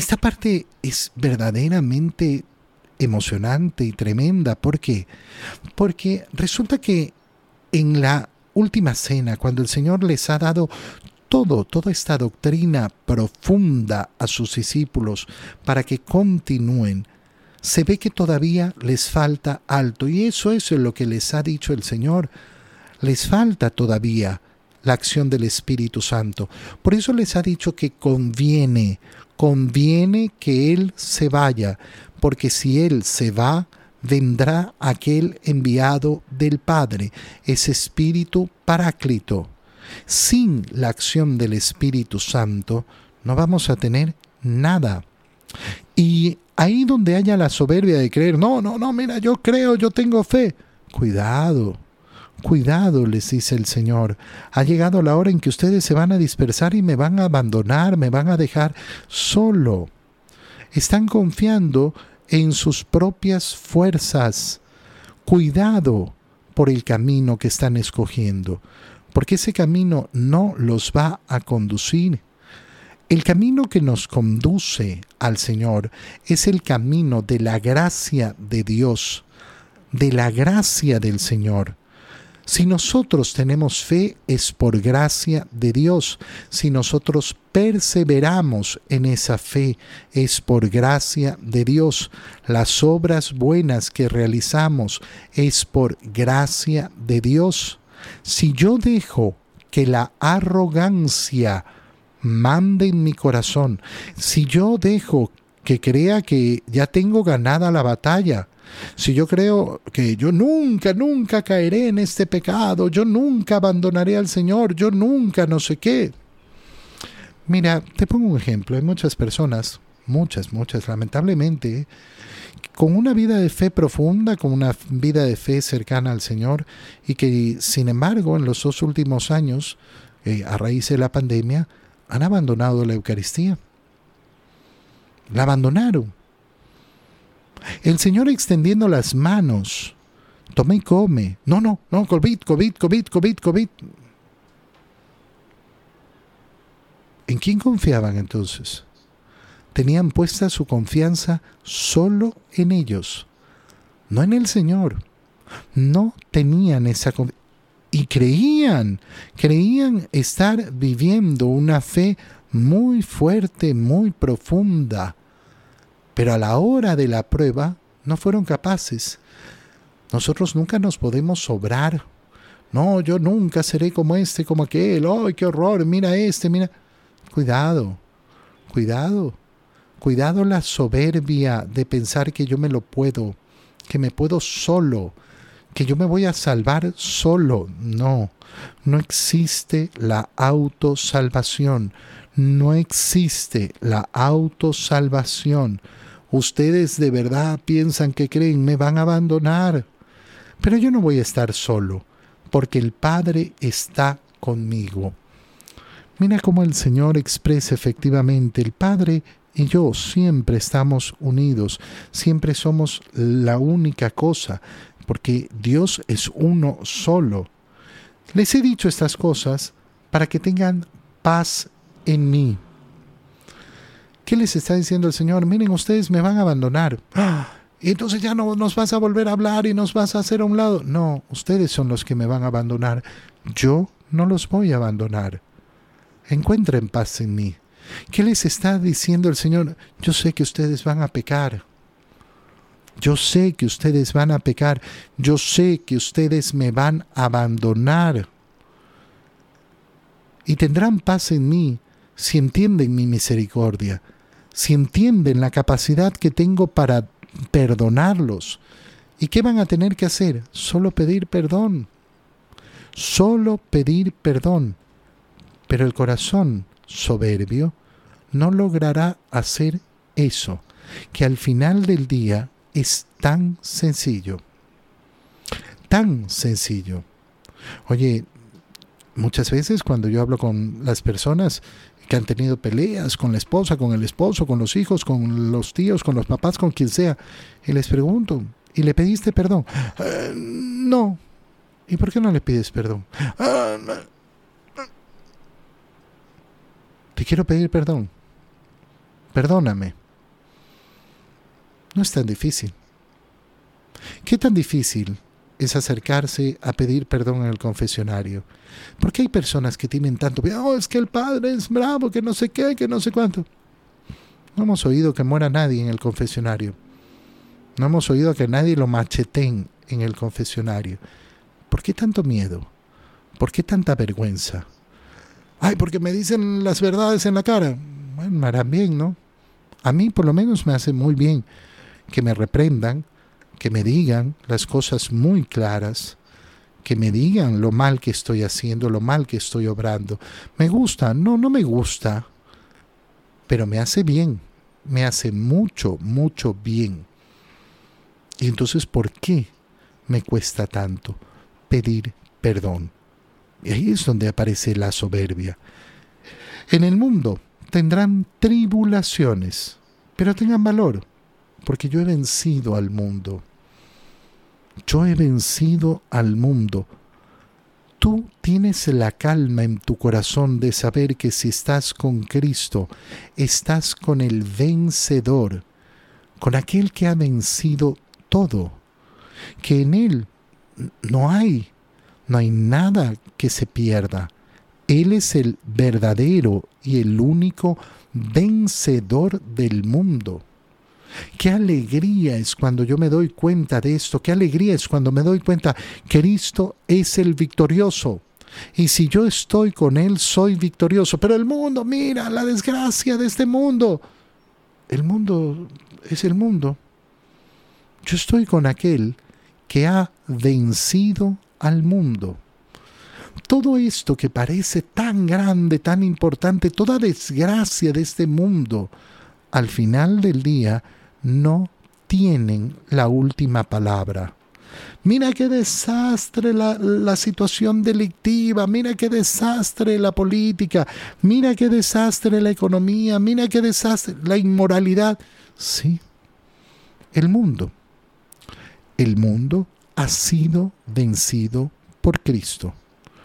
esta parte es verdaderamente emocionante y tremenda. ¿Por qué? Porque resulta que en la última cena, cuando el Señor les ha dado todo, toda esta doctrina profunda a sus discípulos para que continúen, se ve que todavía les falta alto. Y eso, eso es lo que les ha dicho el Señor. Les falta todavía la acción del Espíritu Santo. Por eso les ha dicho que conviene, conviene que Él se vaya, porque si Él se va, vendrá aquel enviado del Padre, ese Espíritu Paráclito. Sin la acción del Espíritu Santo no vamos a tener nada. Y ahí donde haya la soberbia de creer, no, no, no, mira, yo creo, yo tengo fe. Cuidado, cuidado, les dice el Señor. Ha llegado la hora en que ustedes se van a dispersar y me van a abandonar, me van a dejar solo. Están confiando en sus propias fuerzas. Cuidado por el camino que están escogiendo, porque ese camino no los va a conducir. El camino que nos conduce al Señor es el camino de la gracia de Dios, de la gracia del Señor. Si nosotros tenemos fe es por gracia de Dios. Si nosotros perseveramos en esa fe es por gracia de Dios. Las obras buenas que realizamos es por gracia de Dios. Si yo dejo que la arrogancia mande en mi corazón, si yo dejo que crea que ya tengo ganada la batalla, si yo creo que yo nunca, nunca caeré en este pecado, yo nunca abandonaré al Señor, yo nunca no sé qué. Mira, te pongo un ejemplo. Hay muchas personas, muchas, muchas, lamentablemente, con una vida de fe profunda, con una vida de fe cercana al Señor, y que, sin embargo, en los dos últimos años, eh, a raíz de la pandemia, han abandonado la Eucaristía. La abandonaron. El Señor extendiendo las manos. Toma y come. No, no, no, COVID, COVID, COVID, COVID, COVID. ¿En quién confiaban entonces? Tenían puesta su confianza solo en ellos, no en el Señor. No tenían esa confianza. Y creían, creían estar viviendo una fe muy fuerte, muy profunda pero a la hora de la prueba no fueron capaces. Nosotros nunca nos podemos sobrar. No, yo nunca seré como este, como aquel. ¡Ay, qué horror! Mira este, mira. Cuidado, cuidado, cuidado la soberbia de pensar que yo me lo puedo, que me puedo solo, que yo me voy a salvar solo. No, no existe la autosalvación. No existe la autosalvación. Ustedes de verdad piensan que creen, me van a abandonar. Pero yo no voy a estar solo, porque el Padre está conmigo. Mira cómo el Señor expresa efectivamente, el Padre y yo siempre estamos unidos, siempre somos la única cosa, porque Dios es uno solo. Les he dicho estas cosas para que tengan paz en mí. ¿Qué les está diciendo el Señor? Miren, ustedes me van a abandonar. Y entonces ya no nos vas a volver a hablar y nos vas a hacer a un lado. No, ustedes son los que me van a abandonar. Yo no los voy a abandonar. Encuentren paz en mí. ¿Qué les está diciendo el Señor? Yo sé que ustedes van a pecar. Yo sé que ustedes van a pecar. Yo sé que ustedes me van a abandonar. Y tendrán paz en mí si entienden mi misericordia si entienden la capacidad que tengo para perdonarlos. ¿Y qué van a tener que hacer? Solo pedir perdón. Solo pedir perdón. Pero el corazón soberbio no logrará hacer eso, que al final del día es tan sencillo. Tan sencillo. Oye, muchas veces cuando yo hablo con las personas, que han tenido peleas con la esposa, con el esposo, con los hijos, con los tíos, con los papás, con quien sea. Y les pregunto, ¿y le pediste perdón? Eh, no. ¿Y por qué no le pides perdón? Ah, Te quiero pedir perdón. perdóname. No es tan difícil. ¿Qué tan difícil es acercarse a pedir perdón en el confesionario? Porque hay personas que tienen tanto, oh, es que el padre es bravo, que no sé qué, que no sé cuánto. No hemos oído que muera nadie en el confesionario. No hemos oído que nadie lo macheten en el confesionario. ¿Por qué tanto miedo? ¿Por qué tanta vergüenza? Ay, porque me dicen las verdades en la cara. Bueno, harán bien, ¿no? A mí por lo menos me hace muy bien que me reprendan, que me digan las cosas muy claras, que me digan lo mal que estoy haciendo, lo mal que estoy obrando. Me gusta, no, no me gusta, pero me hace bien, me hace mucho, mucho bien. Y entonces, ¿por qué me cuesta tanto pedir perdón? Y ahí es donde aparece la soberbia. En el mundo tendrán tribulaciones, pero tengan valor, porque yo he vencido al mundo. Yo he vencido al mundo. Tú tienes la calma en tu corazón de saber que si estás con Cristo, estás con el vencedor, con aquel que ha vencido todo, que en Él no hay, no hay nada que se pierda. Él es el verdadero y el único vencedor del mundo. Qué alegría es cuando yo me doy cuenta de esto, qué alegría es cuando me doy cuenta que Cristo es el victorioso. Y si yo estoy con Él, soy victorioso. Pero el mundo, mira, la desgracia de este mundo. El mundo es el mundo. Yo estoy con aquel que ha vencido al mundo. Todo esto que parece tan grande, tan importante, toda desgracia de este mundo, al final del día no tienen la última palabra. Mira qué desastre la, la, situación delictiva, mira qué desastre la política, mira qué desastre la economía, mira qué desastre la inmoralidad. Sí, el mundo. El mundo ha sido vencido por Cristo.